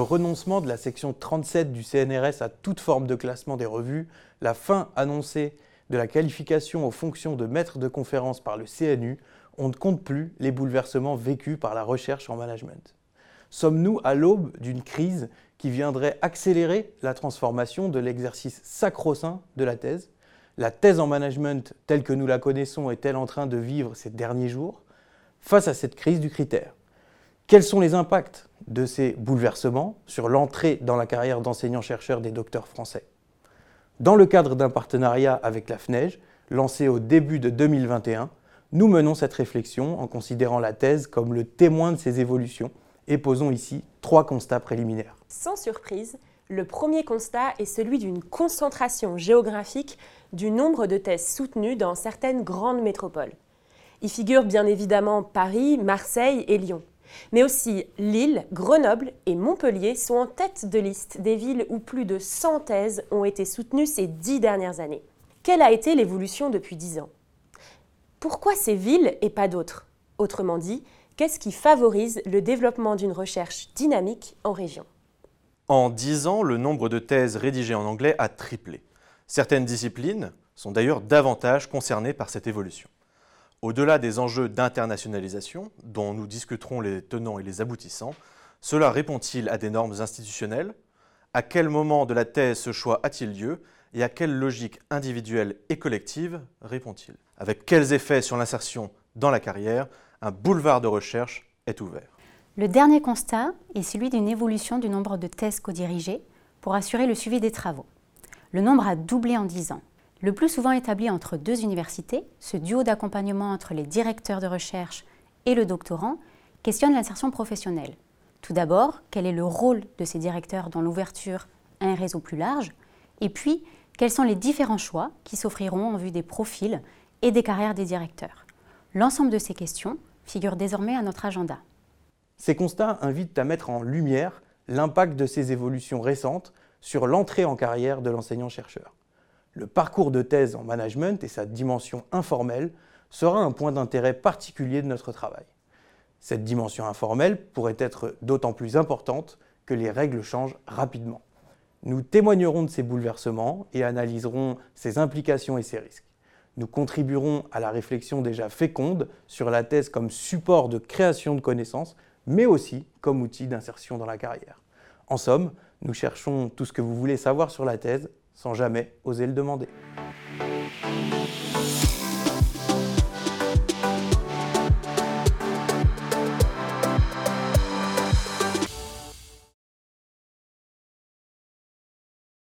renoncement de la section 37 du CNRS à toute forme de classement des revues, la fin annoncée de la qualification aux fonctions de maître de conférence par le CNU, on ne compte plus les bouleversements vécus par la recherche en management. Sommes-nous à l'aube d'une crise qui viendrait accélérer la transformation de l'exercice sacro-saint de la thèse? La thèse en management telle que nous la connaissons est-elle en train de vivre ces derniers jours? Face à cette crise du critère, quels sont les impacts de ces bouleversements sur l'entrée dans la carrière d'enseignant-chercheur des docteurs français? Dans le cadre d'un partenariat avec la FNEJ, lancé au début de 2021, nous menons cette réflexion en considérant la thèse comme le témoin de ces évolutions et posons ici trois constats préliminaires. Sans surprise, le premier constat est celui d'une concentration géographique du nombre de thèses soutenues dans certaines grandes métropoles. Y figurent bien évidemment Paris, Marseille et Lyon. Mais aussi Lille, Grenoble et Montpellier sont en tête de liste des villes où plus de 100 thèses ont été soutenues ces dix dernières années. Quelle a été l'évolution depuis dix ans? Pourquoi ces villes et pas d'autres? Autrement dit, qu'est-ce qui favorise le développement d'une recherche dynamique en région? En dix ans, le nombre de thèses rédigées en anglais a triplé. Certaines disciplines sont d'ailleurs davantage concernées par cette évolution. Au-delà des enjeux d'internationalisation, dont nous discuterons les tenants et les aboutissants, cela répond-il à des normes institutionnelles? À quel moment de la thèse ce choix a-t-il lieu? Et à quelle logique individuelle et collective répond-il? Avec quels effets sur l'insertion dans la carrière Un boulevard de recherche est ouvert? Le dernier constat est celui d'une évolution du nombre de thèses co-dirigées pour assurer le suivi des travaux. Le nombre a doublé en 10 ans le plus souvent établi entre deux universités, ce duo d'accompagnement entre les directeurs de recherche et le doctorant, questionne l'insertion professionnelle. Tout d'abord, quel est le rôle de ces directeurs dans l'ouverture à un réseau plus large? Et puis, quels sont les différents choix qui s'offriront en vue des profils et des carrières des directeurs? L'ensemble de ces questions figure désormais à notre agenda. Ces constats invitent à mettre en lumière l'impact de ces évolutions récentes sur l'entrée en carrière de l'enseignant-chercheur le parcours de thèse en management et sa dimension informelle sera un point d'intérêt particulier de notre travail. Cette dimension informelle pourrait être d'autant plus importante que les règles changent rapidement. Nous témoignerons de ces bouleversements et analyserons ses implications et ses risques. Nous contribuerons à la réflexion déjà féconde sur la thèse comme support de création de connaissances, mais aussi comme outil d'insertion dans la carrière. En somme, nous cherchons tout ce que vous voulez savoir sur la thèse sans jamais oser le demander.